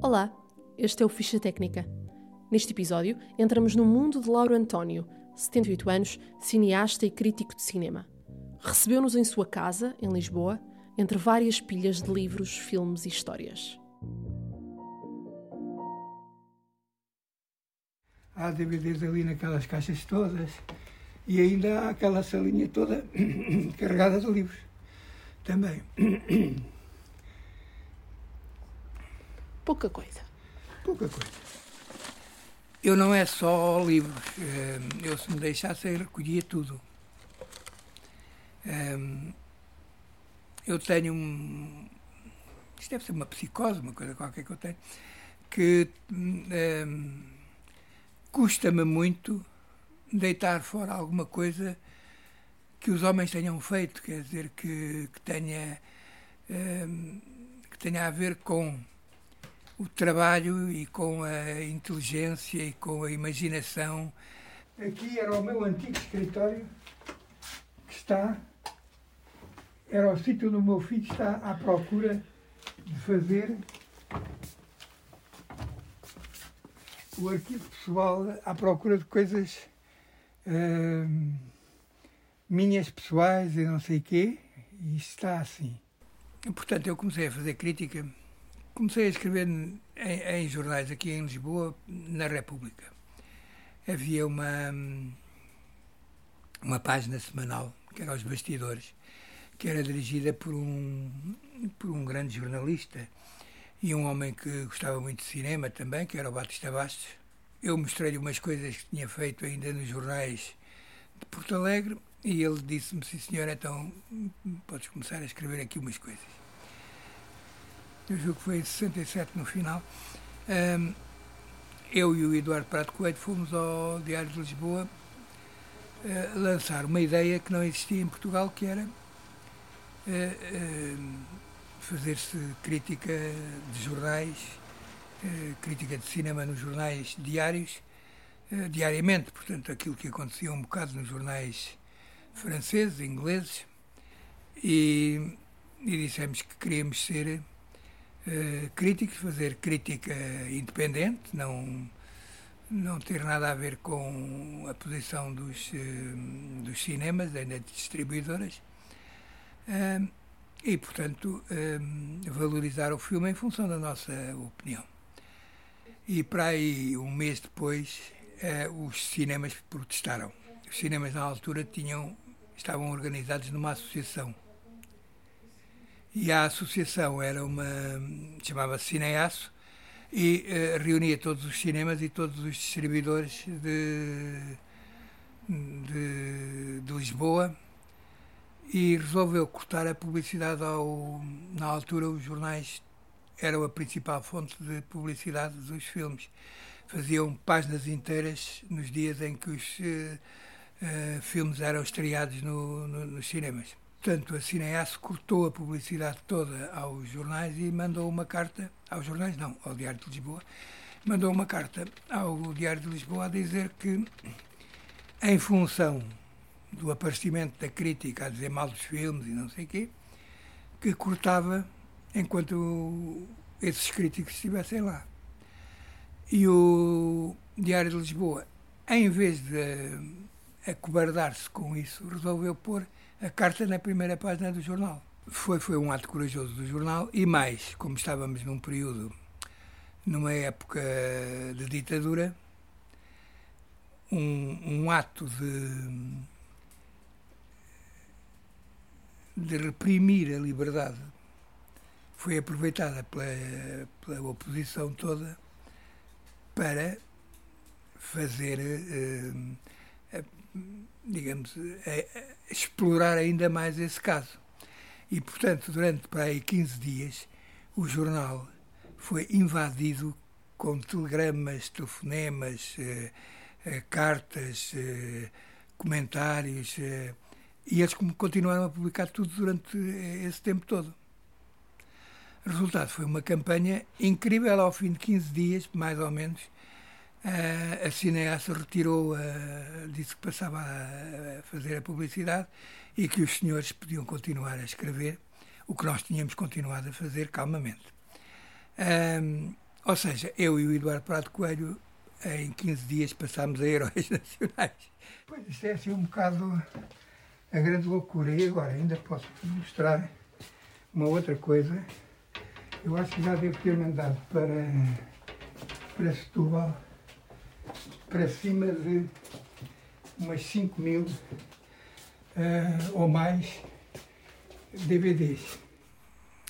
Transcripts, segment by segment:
Olá, este é o Ficha Técnica. Neste episódio, entramos no mundo de Lauro António, 78 anos, cineasta e crítico de cinema. Recebeu-nos em sua casa, em Lisboa, entre várias pilhas de livros, filmes e histórias. Há DVDs ali naquelas caixas todas e ainda há aquela salinha toda carregada de livros também. Pouca coisa. Pouca coisa. Eu não é só livros. Eu, se me deixasse, eu recolhia tudo. Eu tenho um. Isto deve ser uma psicose, uma coisa qualquer que eu tenho, que custa-me muito deitar fora alguma coisa que os homens tenham feito, quer dizer, que, que tenha, que tenha a ver com o trabalho e com a inteligência e com a imaginação. Aqui era o meu antigo escritório, que está, era o sítio onde o meu filho está à procura de fazer o arquivo pessoal à procura de coisas uh, minhas pessoais e não sei quê, e está assim. Portanto, eu comecei a fazer crítica, comecei a escrever em, em jornais aqui em Lisboa, na República. Havia uma, uma página semanal, que era Os Bastidores, que era dirigida por um, por um grande jornalista e um homem que gostava muito de cinema também, que era o Batista Bastos. Eu mostrei-lhe umas coisas que tinha feito ainda nos jornais de Porto Alegre e ele disse-me, sim senhor, então podes começar a escrever aqui umas coisas. Eu julgo que foi em 67 no final. Um, eu e o Eduardo Prato Coelho fomos ao Diário de Lisboa uh, lançar uma ideia que não existia em Portugal, que era uh, uh, fazer-se crítica de jornais, eh, crítica de cinema nos jornais diários, diariamente, portanto, aquilo que acontecia um bocado nos jornais franceses, ingleses, e, e dissemos que queríamos ser uh, críticos, fazer crítica independente, não, não ter nada a ver com a posição dos, uh, dos cinemas, ainda de distribuidoras. Uh, e, portanto, valorizar o filme em função da nossa opinião. E para aí, um mês depois, os cinemas protestaram. Os cinemas, na altura, tinham, estavam organizados numa associação. E a associação era uma. chamava-se Cineaço e uh, reunia todos os cinemas e todos os distribuidores de, de, de Lisboa e resolveu cortar a publicidade ao. Na altura, os jornais eram a principal fonte de publicidade dos filmes. Faziam páginas inteiras nos dias em que os uh, uh, filmes eram estreados no, no, nos cinemas. Portanto, a Cineasse cortou a publicidade toda aos jornais e mandou uma carta, aos jornais não, ao Diário de Lisboa, mandou uma carta ao Diário de Lisboa a dizer que, em função do aparecimento da crítica a dizer mal dos filmes e não sei o quê, que cortava enquanto esses críticos estivessem lá. E o Diário de Lisboa, em vez de acobardar-se com isso, resolveu pôr a carta na primeira página do jornal. Foi, foi um ato corajoso do jornal e mais, como estávamos num período, numa época de ditadura, um, um ato de de reprimir a liberdade foi aproveitada pela, pela oposição toda para fazer, eh, digamos, eh, explorar ainda mais esse caso. E, portanto, durante para aí 15 dias, o jornal foi invadido com telegramas, telefonemas, eh, cartas, comentários e eles continuaram a publicar tudo durante esse tempo todo. O resultado foi uma campanha incrível. Ao fim de 15 dias, mais ou menos, a cineasta retirou, disse que passava a fazer a publicidade e que os senhores podiam continuar a escrever, o que nós tínhamos continuado a fazer calmamente. Ou seja, eu e o Eduardo Prado Coelho, em 15 dias, passámos a heróis nacionais. Pois isto é assim um bocado a grande loucura. E agora, ainda posso mostrar uma outra coisa. Eu acho que já devo ter mandado para, para Setúbal para cima de umas 5 mil uh, ou mais DVDs.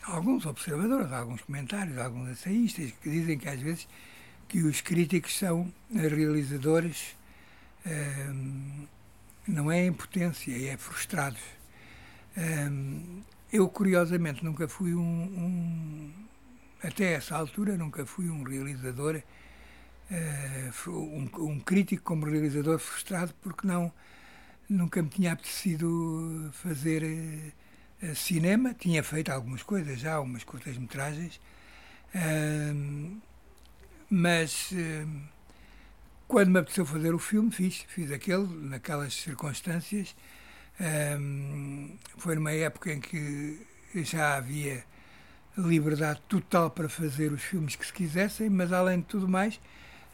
Alguns observadores, alguns comentários, alguns ensaístas que dizem que às vezes que os críticos são realizadores uh, não é impotência, é frustrados. Um, eu, curiosamente, nunca fui um, um, Até essa altura, nunca fui um realizador, uh, um, um, crítico como realizador frustrado, porque não. Nunca me tinha apetecido fazer uh, cinema. Tinha feito algumas coisas já, algumas curtas-metragens. Uh, mas quando me apeteceu fazer o filme, fiz. Fiz aquele, naquelas circunstâncias. Um, foi numa época em que já havia liberdade total para fazer os filmes que se quisessem, mas além de tudo mais,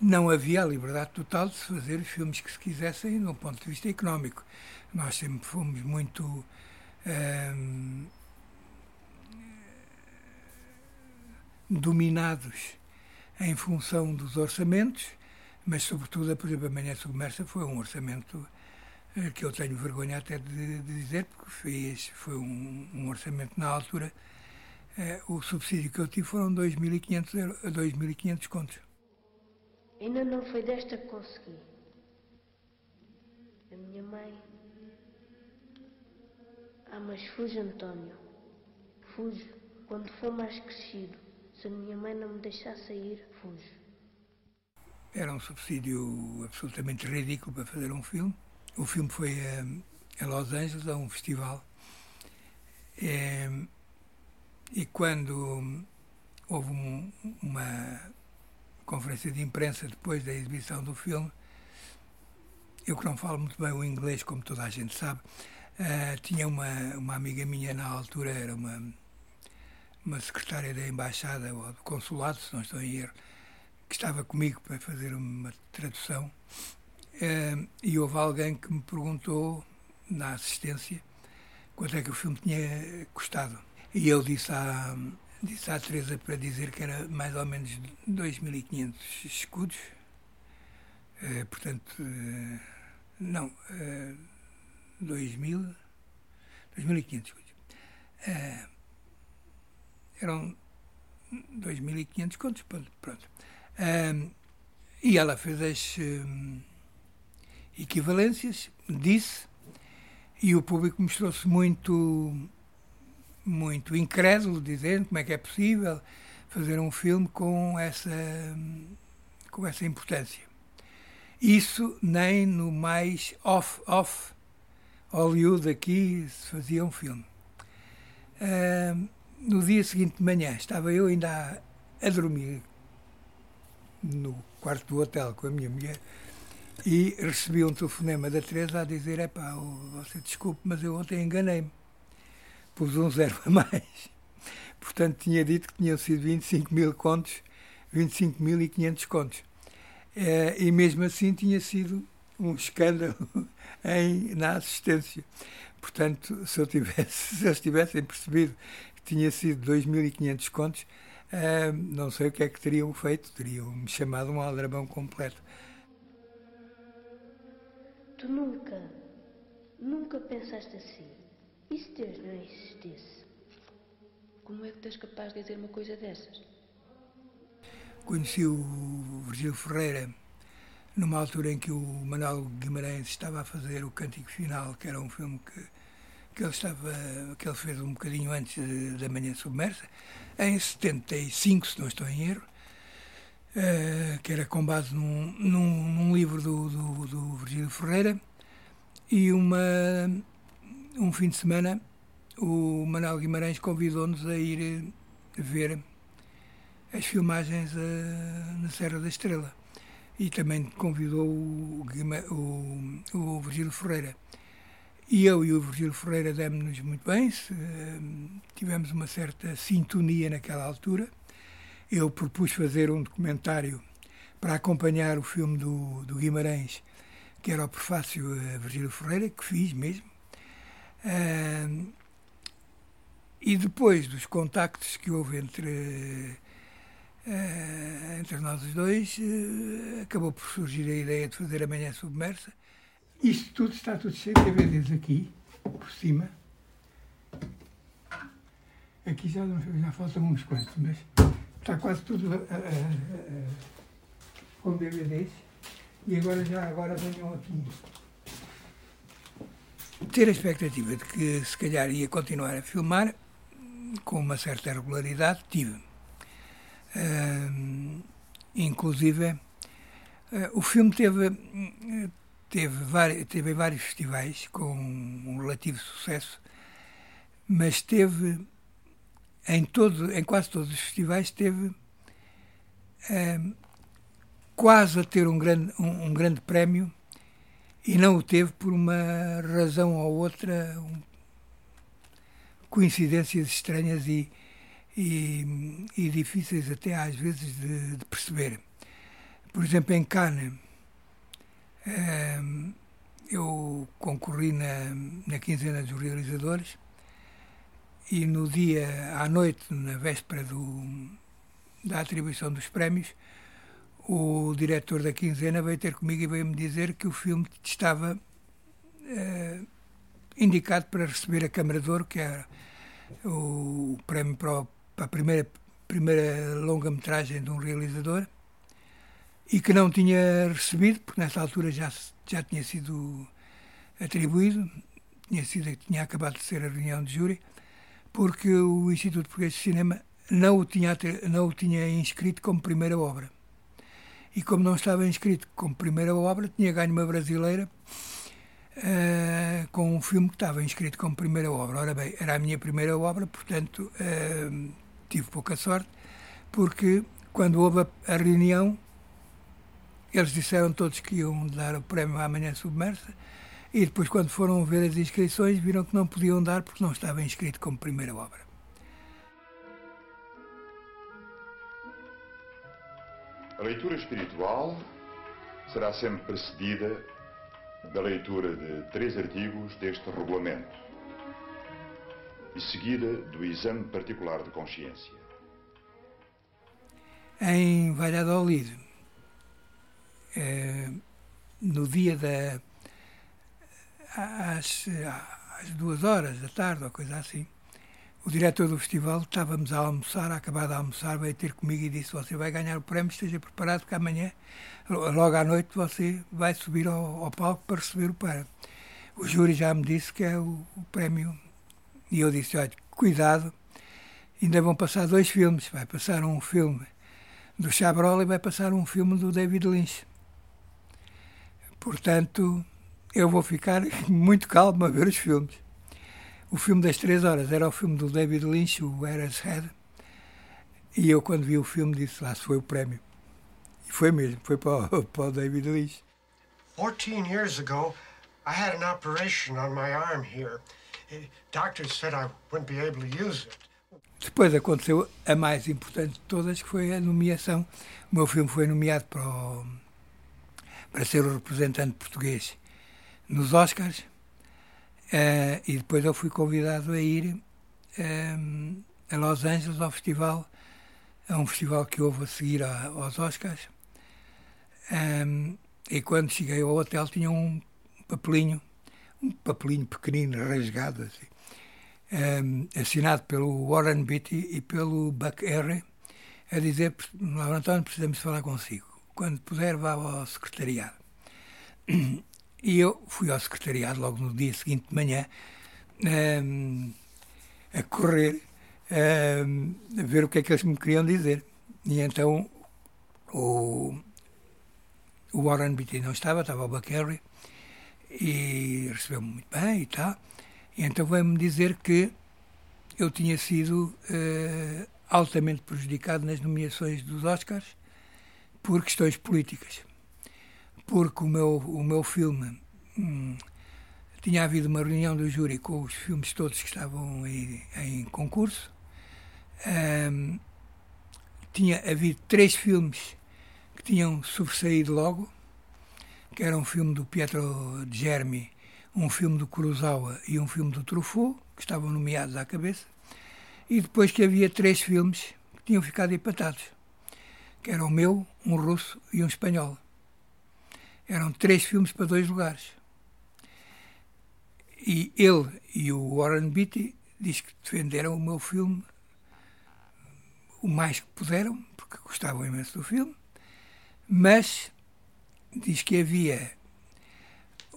não havia a liberdade total de se fazer os filmes que se quisessem do ponto de vista económico. Nós sempre fomos muito. Um, dominados em função dos orçamentos mas sobretudo, por exemplo, a Manhã Submersa foi um orçamento eh, que eu tenho vergonha até de, de dizer, porque fez, foi um, um orçamento na altura. Eh, o subsídio que eu tive foram 2.500 2.500 contos. Ainda não foi desta que consegui. A minha mãe. Ah, mas fujo, António. Fujo. Quando for mais crescido. Se a minha mãe não me deixar sair, fujo. Era um subsídio absolutamente ridículo para fazer um filme. O filme foi a, a Los Angeles, a um festival. É, e quando houve um, uma conferência de imprensa depois da exibição do filme, eu que não falo muito bem o inglês, como toda a gente sabe, uh, tinha uma, uma amiga minha na altura, era uma, uma secretária da embaixada ou do consulado, se não estou em erro, que estava comigo para fazer uma tradução, uh, e houve alguém que me perguntou, na assistência, quanto é que o filme tinha custado. E eu disse à, disse à Teresa para dizer que era mais ou menos 2.500 escudos, uh, portanto, uh, não, uh, 2.000, 2.500 escudos. Uh, eram 2.500 contos, pronto. Um, e ela fez as equivalências, disse, e o público mostrou-se muito, muito incrédulo, dizendo como é que é possível fazer um filme com essa, com essa importância. Isso nem no mais off-off Hollywood aqui se fazia um filme. Uh, no dia seguinte de manhã estava eu ainda a, a dormir no quarto do hotel com a minha mulher e recebi um telefonema da Teresa a dizer: é pá, você desculpe, mas eu ontem enganei-me. Pus um zero a mais. Portanto, tinha dito que tinham sido 25 mil contos, 25.500 contos. É, e mesmo assim tinha sido um escândalo em, na assistência. Portanto, se, eu tivesse, se eles tivessem percebido que tinha sido 2.500 contos, Uh, não sei o que é que teriam feito, teriam me chamado um aldrabão completo. Tu nunca, nunca pensaste assim. Se Deus não existisse? Como é que tu és capaz de dizer uma coisa dessas? Conheci o Virgílio Ferreira numa altura em que o Manuel Guimarães estava a fazer o Cântico Final, que era um filme que que ele estava, que ele fez um bocadinho antes da Manhã Submersa, em 75, se não estou em erro, uh, que era com base num, num, num livro do, do, do, Virgílio Ferreira, e uma, um fim de semana o Manuel Guimarães convidou-nos a ir ver as filmagens uh, na Serra da Estrela. E também convidou o, o, o Virgílio Ferreira. E eu e o Virgílio Ferreira demos-nos muito bem, tivemos uma certa sintonia naquela altura, eu propus fazer um documentário para acompanhar o filme do, do Guimarães, que era o prefácio a Virgílio Ferreira, que fiz mesmo. E depois dos contactos que houve entre, uh, entre nós os dois, uh, acabou por surgir a ideia de fazer a Submersa. Isto tudo está tudo cheio de DVDs aqui, por cima. Aqui já, já faltam uns quantos, mas está quase tudo com DVDs. E agora já agora venham aqui ter a expectativa de que se calhar ia continuar a filmar com uma certa regularidade, tive. Uh, inclusive, uh, o filme teve, teve, vários, teve vários festivais com um relativo sucesso, mas teve em, todo, em quase todos os festivais teve uh, quase a ter um grande, um, um grande prémio e não o teve por uma razão ou outra, um, coincidências estranhas e, e, e, difíceis até às vezes de, de perceber. Por exemplo, em Cannes, ehm, eu concorri na, na quinzena dos realizadores e no dia à noite, na véspera do, da atribuição dos prémios, o diretor da quinzena veio ter comigo e veio-me dizer que o filme estava uh, indicado para receber a Câmara de Ouro, que era o prémio para, a primeira, primeira longa-metragem de um realizador, e que não tinha recebido, porque nessa altura já, já tinha sido atribuído, tinha, sido, tinha acabado de ser a reunião de júri, porque o Instituto Português de Cinema não o tinha, não o tinha inscrito como primeira obra e como não estava inscrito como primeira obra, tinha ganho uma brasileira uh, com um filme que estava inscrito como primeira obra. Ora bem, era a minha primeira obra, portanto uh, tive pouca sorte, porque quando houve a, a, reunião, eles disseram todos que iam dar o prémio amanhã submersa, e depois, quando foram ver as inscrições, viram que não podiam dar porque não estava inscrito como primeira obra. A leitura espiritual será sempre precedida da leitura de três artigos deste regulamento e seguida do exame particular de consciência. Em Valladolid, eh, no dia da. às, às duas horas da tarde, ou coisa assim, o diretor do festival, estávamos a almoçar, a acabar de almoçar, veio ter comigo e disse: Você vai ganhar o prémio, esteja preparado, porque amanhã, logo à noite, você vai subir ao, ao palco para receber o prémio. O júri já me disse que é o, o prémio. E eu disse: Olha, cuidado, ainda vão passar dois filmes. Vai passar um filme do Chabrol e vai passar um filme do David Lynch. Portanto, eu vou ficar muito calmo a ver os filmes. O filme das três horas era o filme do David Lynch, o Head, e eu, quando vi o filme, disse lá se foi o prémio. E foi mesmo, foi para o, para o David Lynch. 14 years ago, I had an operation on my arm here. Doctors said I wouldn't be able to use it. Depois aconteceu a mais importante de todas, que foi a nomeação. O meu filme foi nomeado para, o, para ser o representante português nos Oscars Uh, e depois eu fui convidado a ir um, a Los Angeles ao festival, a um festival que houve a seguir a, aos Oscars. Um, e quando cheguei ao hotel tinha um papelinho, um papelinho pequenino, rasgado, assim, assinado pelo Warren Beatty e pelo Buck Henry, a dizer, Laura António, precisamos falar consigo. Quando puder, vá ao secretariado. E eu fui ao secretariado logo no dia seguinte de manhã um, a correr um, a ver o que é que eles me queriam dizer. E então o, o Warren Beatty não estava, estava o Buckerry e recebeu-me muito bem e tal. E então veio-me dizer que eu tinha sido uh, altamente prejudicado nas nomeações dos Oscars por questões políticas porque o meu, o meu filme hum, tinha havido uma reunião do júri com os filmes todos que estavam em, em concurso. Um, tinha havido três filmes que tinham sobressaído logo, que era um filme do Pietro Germi, um filme do Kurosawa e um filme do Truffaut, que estavam nomeados à cabeça, e depois que havia três filmes que tinham ficado empatados, que era o meu, um russo e um espanhol. Eram três filmes para dois lugares. E ele e o Warren Beatty diz que defenderam o meu filme o mais que puderam, porque gostavam imenso do filme, mas diz que havia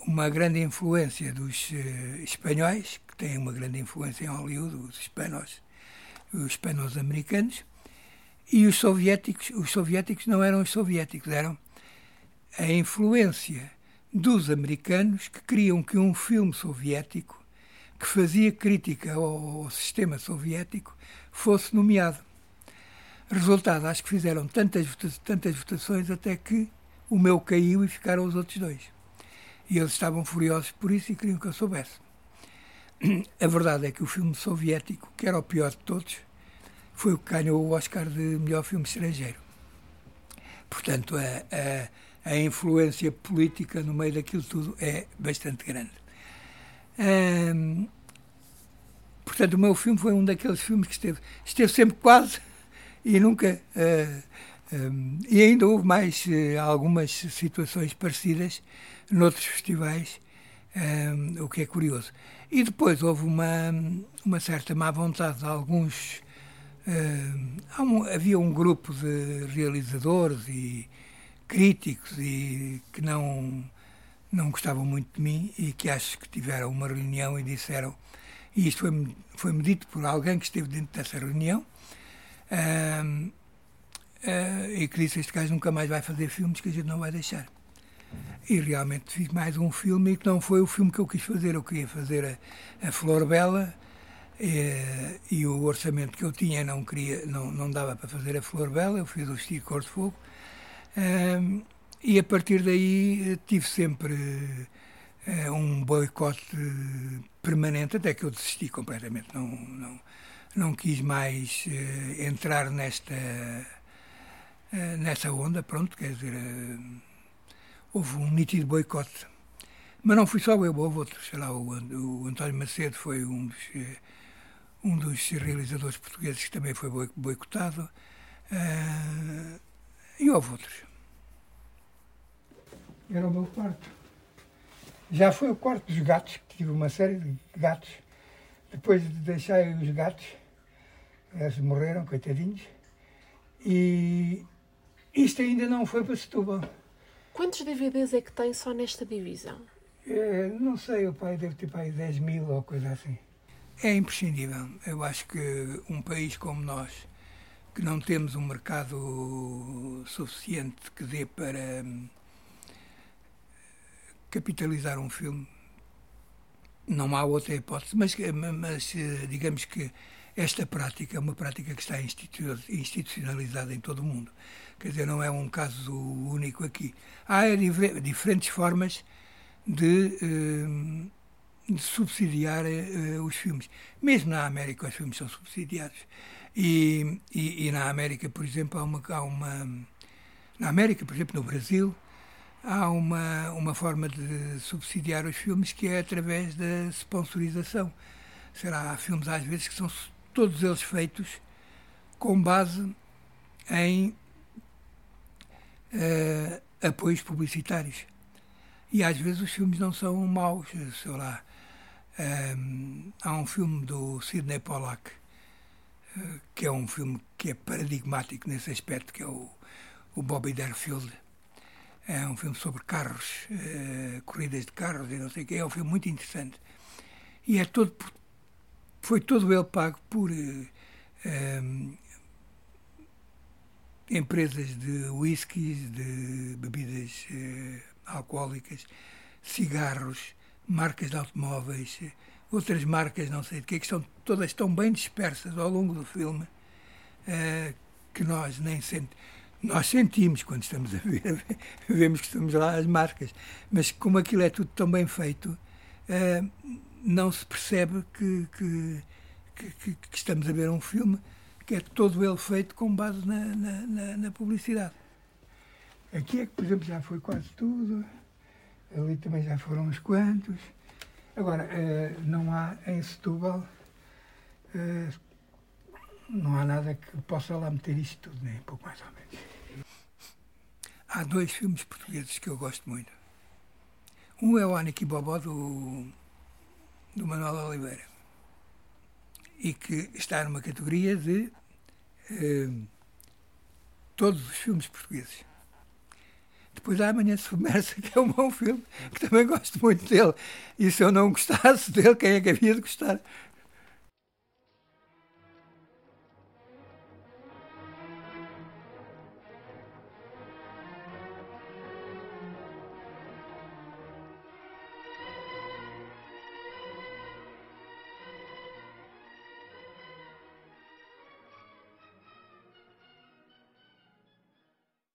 uma grande influência dos uh, espanhóis, que têm uma grande influência em Hollywood, os hispanos, os hispanos americanos, e os soviéticos, os soviéticos não eram os soviéticos, eram a influência dos americanos que queriam que um filme soviético que fazia crítica ao, ao sistema soviético fosse nomeado. Resultado, acho que fizeram tantas, tantas votações até que o meu caiu e ficaram os outros dois. E eles estavam furiosos por isso e queriam que eu soubesse. A verdade é que o filme soviético, que era o pior de todos, foi o que ganhou o Oscar de melhor filme estrangeiro. Portanto, a, a, a influência política no meio daquilo tudo é bastante grande. Hum, portanto, o meu filme foi um daqueles filmes que esteve, esteve sempre quase e nunca. Uh, um, e ainda houve mais uh, algumas situações parecidas noutros festivais, um, o que é curioso. E depois houve uma, uma certa má vontade de alguns. Uh, um, havia um grupo de realizadores e críticos e que não não gostavam muito de mim e que acho que tiveram uma reunião e disseram e isto foi-me foi dito por alguém que esteve dentro dessa reunião uh, uh, e que disse este gajo nunca mais vai fazer filmes que a gente não vai deixar e realmente fiz mais um filme e que não foi o filme que eu quis fazer. Eu queria fazer a, a Flor Bela e, eh, e, o orçamento que eu tinha não, queria, não, não dava para fazer a Flor Bela. Eu fiz o Vestido Cor de Fogo. E a partir daí eh, tive sempre uh, um boicote permanente, até que eu desisti completamente. Não, não, não quis mais uh, entrar nesta, nessa onda. Pronto, quer dizer houve um nítido boicote. Mas não fui só eu, houve outros. Sei lá, o, o António Macedo foi um dos, eh, um dos realizadores portugueses que também foi boicotado. Houve outros. Era o meu quarto. Já foi o quarto dos gatos, que tive uma série de gatos. Depois de deixar os gatos, eles morreram, coitadinhos. E isto ainda não foi para Setúbal. Quantos DVDs é que tem só nesta divisão? É, não sei, o pai deve ter pai 10 mil ou coisa assim. É imprescindível. Eu acho que um país como nós, que não temos um mercado suficiente que dê para hum, capitalizar um filme, não há outra hipótese. Mas, mas digamos que esta prática é uma prática que está institucionalizada em todo o mundo. Quer dizer, não é um caso único aqui. Há diferentes formas de, eh, de subsidiar eh, os filmes. Mesmo na América, os filmes são subsidiados. E, e, e na América, por exemplo, há uma, há uma. Na América, por exemplo, no Brasil, há uma, uma forma de subsidiar os filmes que é através da sponsorização. Será, há filmes às vezes que são todos eles feitos com base em uh, apoios publicitários. E às vezes os filmes não são maus, sei lá. Um, ehm, há um filme do Sidney Pollack, que é um filme que é paradigmático nesse aspecto, que é o, o Bobby Darfield. É um filme sobre carros, uh, corridas de carros e não sei o quê. É um filme muito interessante. E é todo, foi todo ele pago por uh, um, empresas de whiskies, de bebidas eh, alcoólicas, cigarros, marcas de automóveis, eh, outras marcas, não sei de que, que estão todas tão bem dispersas ao longo do filme eh, que nós nem sentimos. Nós sentimos quando estamos a ver, vemos que estamos lá as marcas, mas como aquilo é tudo tão bem feito, não se percebe que, que, que, que estamos a ver um filme que é todo ele feito com base na, na, na, na publicidade. Aqui é que, por exemplo, já foi quase tudo, ali também já foram uns quantos. Agora, eh, não há em Setúbal, eh, não há nada que possa lá meter isto tudo, nem pouco mais ou menos. Há dois filmes portugueses que eu gosto muito. Um é o Aniki Bobó, do, do Manuel Oliveira, e que está numa categoria de eh, todos os filmes portugueses. Depois há Amanhã Submersa, que é um bom filme, que também gosto muito dele. E se eu não gostasse dele, quem é que havia de gostar?